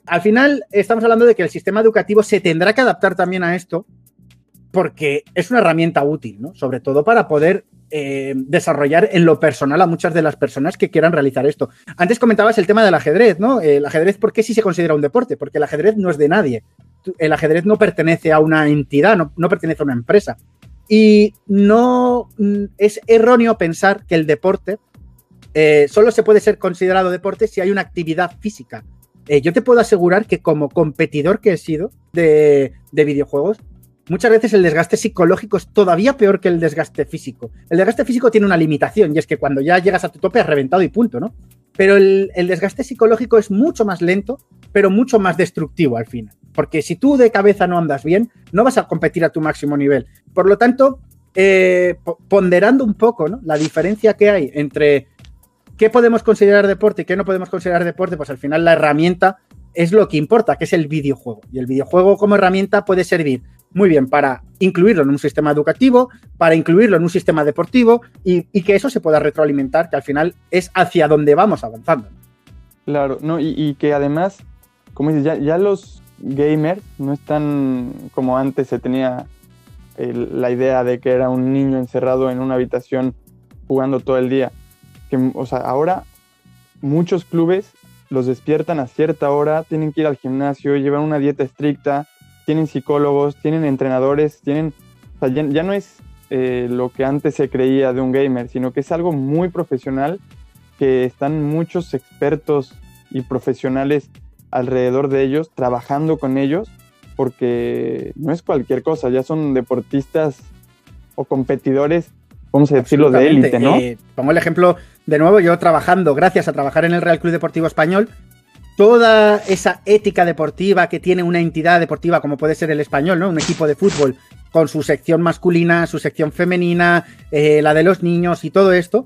Al final, estamos hablando de que el sistema educativo se tendrá que adaptar también a esto, porque es una herramienta útil, ¿no? Sobre todo para poder eh, desarrollar en lo personal a muchas de las personas que quieran realizar esto. Antes comentabas el tema del ajedrez, ¿no? El ajedrez, ¿por qué sí se considera un deporte? Porque el ajedrez no es de nadie. El ajedrez no pertenece a una entidad, no, pertenece a una empresa. Y no mm, es erróneo pensar que el deporte eh, solo se puede ser considerado deporte si hay una actividad física. Eh, yo te puedo asegurar que como competidor que he sido de videojuegos, muchas veces el desgaste psicológico es todavía peor que el desgaste físico. El desgaste físico tiene una limitación y es que cuando ya llegas a tu tope has reventado y punto, ¿no? Pero el, desgaste psicológico es mucho más lento, pero mucho más destructivo al final. Porque si tú de cabeza no andas bien, no vas a competir a tu máximo nivel. Por lo tanto, eh, ponderando un poco la diferencia que hay entre qué podemos considerar deporte y qué no podemos considerar deporte, pues al final la herramienta es lo que importa, que es el videojuego. Y el videojuego como herramienta puede servir muy bien para incluirlo en un sistema educativo, para incluirlo en un sistema deportivo y, que eso se pueda retroalimentar, que al final es hacia donde vamos avanzando. Claro, no, y, que además, como dices, ya, los gamers no están como antes se tenía la idea de que era un niño encerrado en una habitación jugando todo el día. Que, o sea, ahora muchos clubes los despiertan a cierta hora, tienen que ir al gimnasio, llevan una dieta estricta, tienen psicólogos, tienen entrenadores, tienen... O sea, ya, no es eh, lo que antes se creía de un gamer, sino que es algo muy profesional, que están muchos expertos y profesionales alrededor de ellos, trabajando con ellos, porque no es cualquier cosa, ya son deportistas o competidores, vamos a decirlo, de élite, ¿no? Eh, pongo el ejemplo de nuevo, yo trabajando, gracias a trabajar en el Real Club Deportivo Español, toda esa ética deportiva que tiene una entidad deportiva como puede ser el español, ¿no? Un equipo de fútbol con su sección masculina, su sección femenina, eh, la de los niños y todo esto.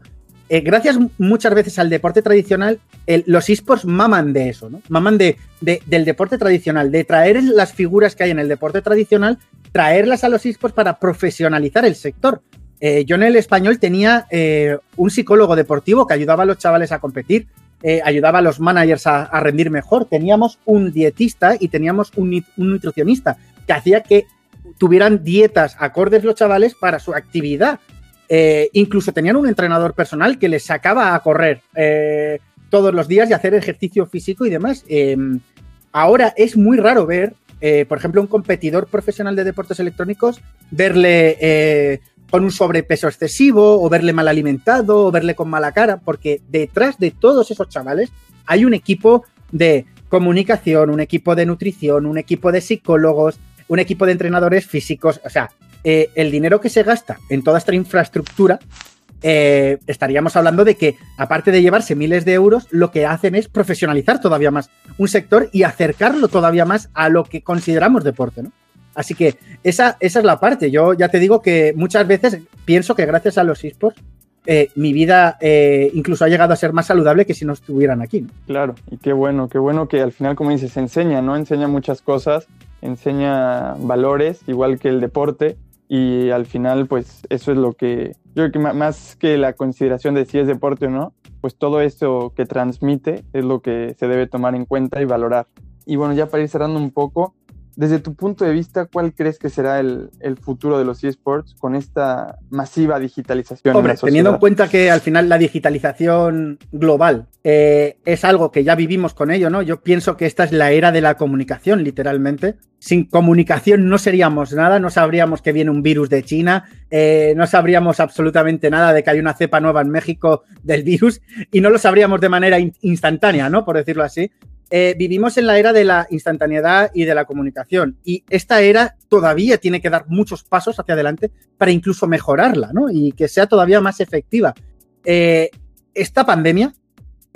Eh, gracias muchas veces al deporte tradicional, los esports maman de eso, ¿no? Maman de, del deporte tradicional, de traer las figuras que hay en el deporte tradicional, traerlas a los esports para profesionalizar el sector. Eh, yo en el español tenía un psicólogo deportivo que ayudaba a los chavales a competir, eh, ayudaba a los managers a, rendir mejor. Teníamos un dietista y teníamos un, nutricionista que hacía que tuvieran dietas acordes los chavales para su actividad. Eh, incluso tenían un entrenador personal que les sacaba a correr eh, todos los días y hacer ejercicio físico y demás. Em, ahora es muy raro ver, por ejemplo, un competidor profesional de deportes electrónicos, verle con un sobrepeso excesivo, o verle mal alimentado, o verle con mala cara, porque detrás de todos esos chavales hay un equipo de comunicación, un equipo de nutrición, un equipo de psicólogos, un equipo de entrenadores físicos. O sea, eh, el dinero que se gasta en toda esta infraestructura, eh, estaríamos hablando de que, aparte de llevarse miles de euros, lo que hacen es profesionalizar todavía más un sector y acercarlo todavía más a lo que consideramos deporte, ¿no? Así que esa, esa es la parte. Yo ya te digo que muchas veces pienso que gracias a los esports eh, mi vida eh, incluso ha llegado a ser más saludable que si no estuvieran aquí. Claro, y qué bueno, qué bueno que al final, como dices, enseña, ¿no? Enseña muchas cosas, enseña valores, igual que el deporte, y al final, pues eso es lo que, yo creo que más que la consideración de si es deporte o no, pues todo esto que transmite es lo que se debe tomar en cuenta y valorar. Y bueno, ya para ir cerrando un poco, desde tu punto de vista, ¿cuál crees que será el, futuro de los eSports con esta masiva digitalización? Hombre, teniendo en cuenta que al final la digitalización global eh, es algo que ya vivimos con ello, ¿no? Yo pienso que esta es la era de la comunicación, literalmente. Sin comunicación no seríamos nada, no sabríamos que viene un virus de China, eh, no sabríamos absolutamente nada de que hay una cepa nueva en México del virus y no lo sabríamos de manera instantánea, ¿no? Por decirlo así. Eh, vivimos en la era de la instantaneidad y de la comunicación y esta era todavía tiene que dar muchos pasos hacia adelante para incluso mejorarla ¿no? y que sea todavía más efectiva. Eh, esta pandemia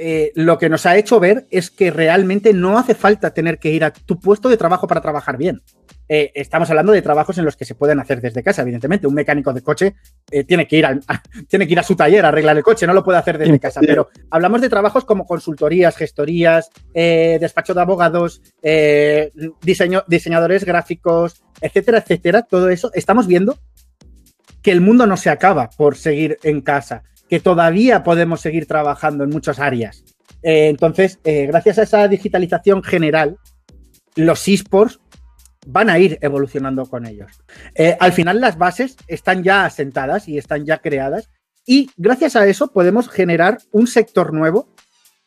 eh, lo que nos ha hecho ver es que realmente no hace falta tener que ir a tu puesto de trabajo para trabajar bien. Eh, estamos hablando de trabajos en los que se pueden hacer desde casa, evidentemente. Un mecánico de coche eh, tiene, que ir a, *laughs* tiene que ir a su taller a arreglar el coche, no lo puede hacer desde casa. Pero hablamos de trabajos como consultorías, gestorías, eh, despacho de abogados, diseño, diseñadores gráficos, etcétera, etcétera. Todo eso. Estamos viendo que el mundo no se acaba por seguir en casa, que todavía podemos seguir trabajando en muchas áreas. entonces, gracias a esa digitalización general, los esports van a ir evolucionando con ellos. Eh, al final las bases están ya asentadas y están ya creadas y gracias a eso podemos generar un sector nuevo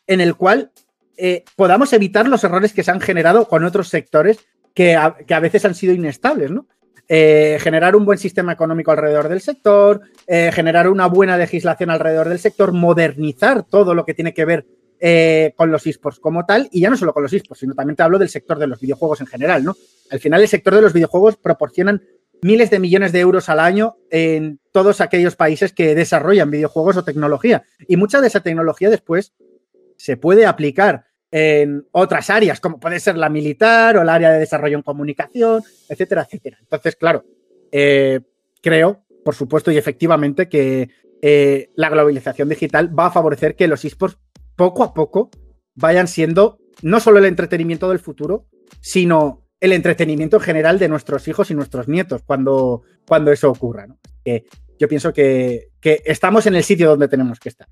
en el cual eh, podamos evitar los errores que se han generado con otros sectores que a, veces han sido inestables, ¿no? Eh, generar un buen sistema económico alrededor del sector, generar una buena legislación alrededor del sector, modernizar todo lo que tiene que ver eh, con los esports como tal, y ya no solo con los esports, sino también te hablo del sector de los videojuegos en general, ¿no? Al final el sector de los videojuegos proporcionan miles de millones de euros al año en todos aquellos países que desarrollan videojuegos o tecnología. Y mucha de esa tecnología después se puede aplicar en otras áreas, como puede ser la militar o el área de desarrollo en comunicación, etcétera, etcétera. Entonces, claro, eh, creo, por supuesto y efectivamente, que eh, la globalización digital va a favorecer que los esports poco a poco vayan siendo no solo el entretenimiento del futuro, sino el entretenimiento en general de nuestros hijos y nuestros nietos cuando, cuando eso ocurra. yo pienso que, estamos en el sitio donde tenemos que estar.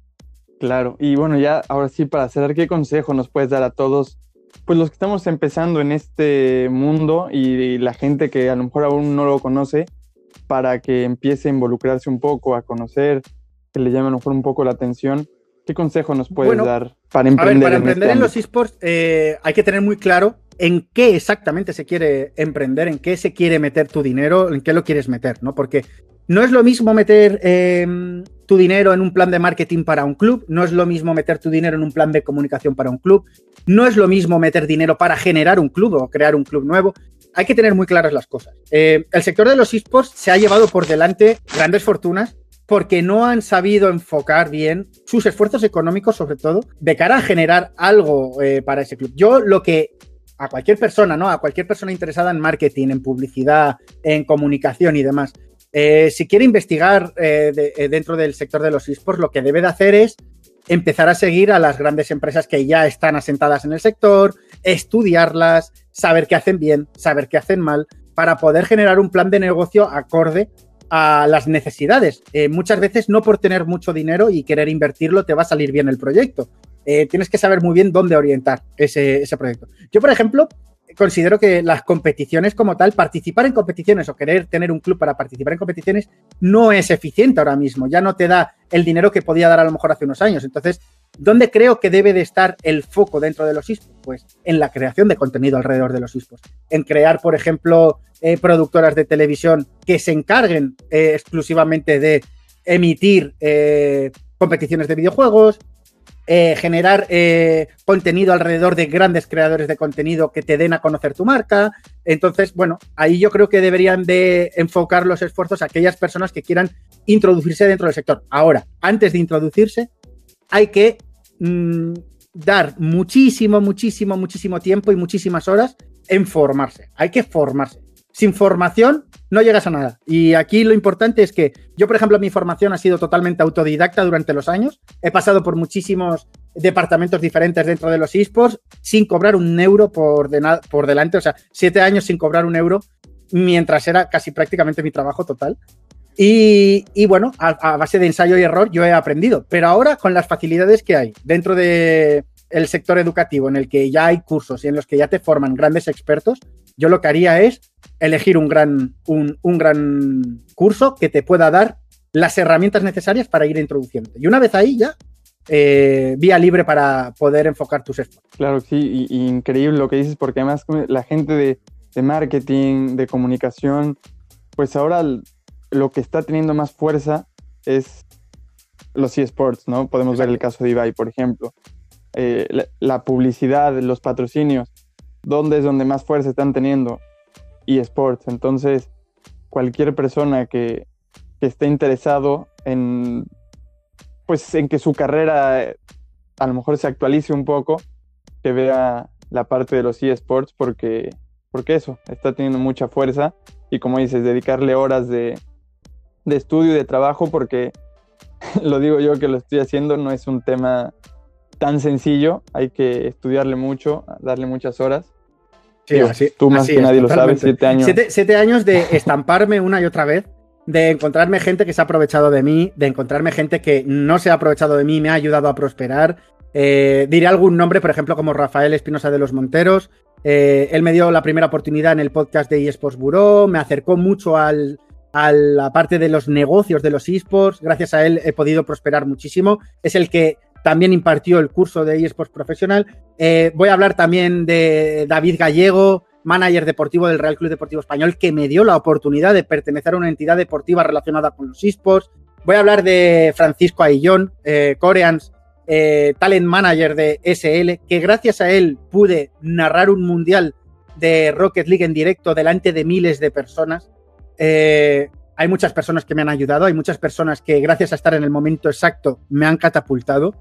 Claro, y bueno, ya ahora sí, para cerrar, ¿qué consejo nos puedes dar a todos? Pues los que estamos empezando en este mundo y la gente que a lo mejor aún no lo conoce, para que empiece a involucrarse un poco, a conocer, que le llame a lo mejor un poco la atención ¿Qué consejo nos puedes dar para emprender? para emprender en, este los esports eh, hay que tener muy claro en qué exactamente se quiere emprender, en qué se quiere meter tu dinero, en qué lo quieres meter, ¿no? Porque no es lo mismo meter em, tu dinero en un plan de marketing para un club, no es lo mismo meter tu dinero en un plan de comunicación para un club, no es lo mismo meter dinero para generar un club o crear un club nuevo. Hay que tener muy claras las cosas. Eh, el sector de los esports se ha llevado por delante grandes fortunas porque no han sabido enfocar bien sus esfuerzos económicos, sobre todo, de cara a generar algo eh, para ese club. Yo lo que a cualquier persona, ¿no? A cualquier persona interesada en marketing, en publicidad, en comunicación y demás. Eh, si quiere investigar eh, dentro del sector de los esports, lo que debe de hacer es empezar a seguir a las grandes empresas que ya están asentadas en el sector, estudiarlas, saber qué hacen bien, saber qué hacen mal, para poder generar un plan de negocio acorde a las necesidades. muchas veces no por tener mucho dinero y querer invertirlo te va a salir bien el proyecto. Eh, tienes que saber muy bien dónde orientar ese, proyecto. Yo, por ejemplo, considero que las competiciones como tal, participar en competiciones o querer tener un club para participar en competiciones no es eficiente ahora mismo, ya no te da el dinero que podía dar a lo mejor hace unos años. Entonces, ¿dónde creo que debe de estar el foco dentro de los esports? Pues en la creación de contenido alrededor de los esports, en crear, por ejemplo, eh, productoras de televisión que se encarguen eh, exclusivamente de emitir competiciones de videojuegos, eh, generar eh, contenido alrededor de grandes creadores de contenido que te den a conocer tu marca. Entonces, bueno, ahí yo creo que deberían de enfocar los esfuerzos aquellas personas que quieran introducirse dentro del sector. Ahora, antes de introducirse, hay que mm, dar muchísimo, muchísimo, muchísimo tiempo y muchísimas horas en formarse. Hay que formarse sin formación no llegas a nada. Y aquí lo importante es que yo, por ejemplo, mi formación ha sido totalmente autodidacta durante los años. He pasado por muchísimos departamentos diferentes dentro de los esports sin cobrar un euro por, por delante. O sea, siete años sin cobrar un euro mientras era casi prácticamente mi trabajo total. Y, bueno, a, base de ensayo y error yo he aprendido. Pero ahora con las facilidades que hay dentro del el sector educativo, en el que ya hay cursos y en los que ya te forman grandes expertos, yo lo que haría es elegir un gran, un, gran curso que te pueda dar las herramientas necesarias para ir introduciendo. Y una vez ahí ya, eh, vía libre para poder enfocar tus esfuerzos. Claro, sí, increíble lo que dices, porque además la gente de, marketing, de comunicación, pues ahora lo que está teniendo más fuerza es los eSports, ¿no? Podemos ver el caso de Ibai, por ejemplo. Eh, la, publicidad, los patrocinios, ¿dónde es donde más fuerza están teniendo? eSports. Entonces, cualquier persona que, esté interesado en, pues, en que su carrera a lo mejor se actualice un poco, que vea la parte de los eSports, porque, porque eso, está teniendo mucha fuerza y como dices, dedicarle horas de, de estudio y de trabajo, porque *laughs* lo digo yo que lo estoy haciendo, no es un tema tan sencillo, hay que estudiarle mucho, darle muchas horas tú más que nadie lo sabes, siete años. Siete, años de estamparme una y otra vez, de encontrarme gente que se ha aprovechado de mí, de encontrarme gente que no se ha aprovechado de mí, me ha ayudado a prosperar. Eh, diré algún nombre, por ejemplo, como Rafael Espinosa de los Monteros. Eh, él me dio la primera oportunidad en el podcast de eSports Bureau, me acercó mucho al, a la parte de los negocios de los eSports. Gracias a él he podido prosperar muchísimo. Es el que también impartió el curso de eSports profesional. Eh, voy a hablar también de David Gallego, manager deportivo del Real Club Deportivo Español, que me dio la oportunidad de pertenecer a una entidad deportiva relacionada con los eSports. Voy a hablar de Francisco Aillón, eh, Coreans, eh, talent manager de SL, que gracias a él pude narrar un mundial de Rocket League en directo delante de miles de personas. Hay muchas personas que me han ayudado, hay muchas personas que gracias a estar en el momento exacto me han catapultado.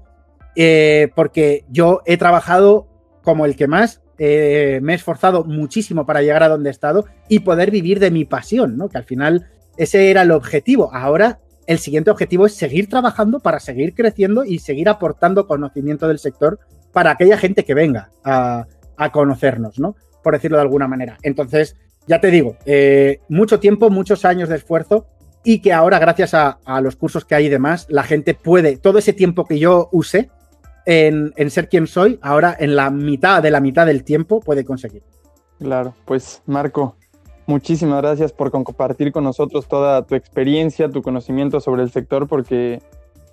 Eh, porque yo he trabajado como el que más, eh, me he esforzado muchísimo para llegar a donde he estado y poder vivir de mi pasión, ¿no? Que al final ese era el objetivo. Ahora el siguiente objetivo es seguir trabajando para seguir creciendo y seguir aportando conocimiento del sector para aquella gente que venga a, conocernos, ¿no? Por decirlo de alguna manera. Entonces, ya te digo, eh, mucho tiempo, muchos años de esfuerzo y que ahora, gracias a, los cursos que hay y demás, la gente puede, todo ese tiempo que yo use, en, ser quien soy, ahora en la mitad de la mitad del tiempo puede conseguir. Claro, pues Marco, muchísimas gracias por compartir con nosotros toda tu experiencia, tu conocimiento sobre el sector, porque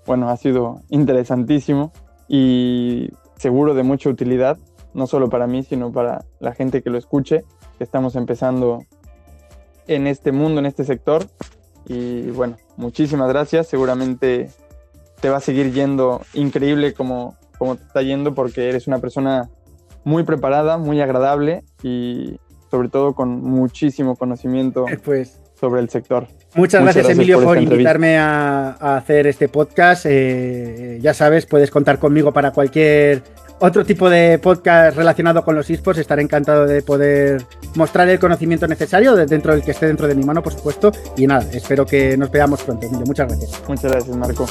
bueno, ha sido interesantísimo y seguro de mucha utilidad, no solo para mí, sino para la gente que lo escuche, que estamos empezando en este mundo, en este sector. Y bueno, muchísimas gracias. Seguramente te va a seguir yendo increíble como, como te está yendo porque eres una persona muy preparada, muy agradable y sobre todo con muchísimo conocimiento pues, sobre el sector. Muchas, gracias, Emilio, por, invitarme a, hacer este podcast. Eh, ya sabes, puedes contar conmigo para cualquier otro tipo de podcast relacionado con los esports. Estaré encantado de poder mostrar el conocimiento necesario dentro del que esté dentro de mi mano, por supuesto. Y nada, espero que nos veamos pronto. Muchas gracias. Muchas gracias, Marco.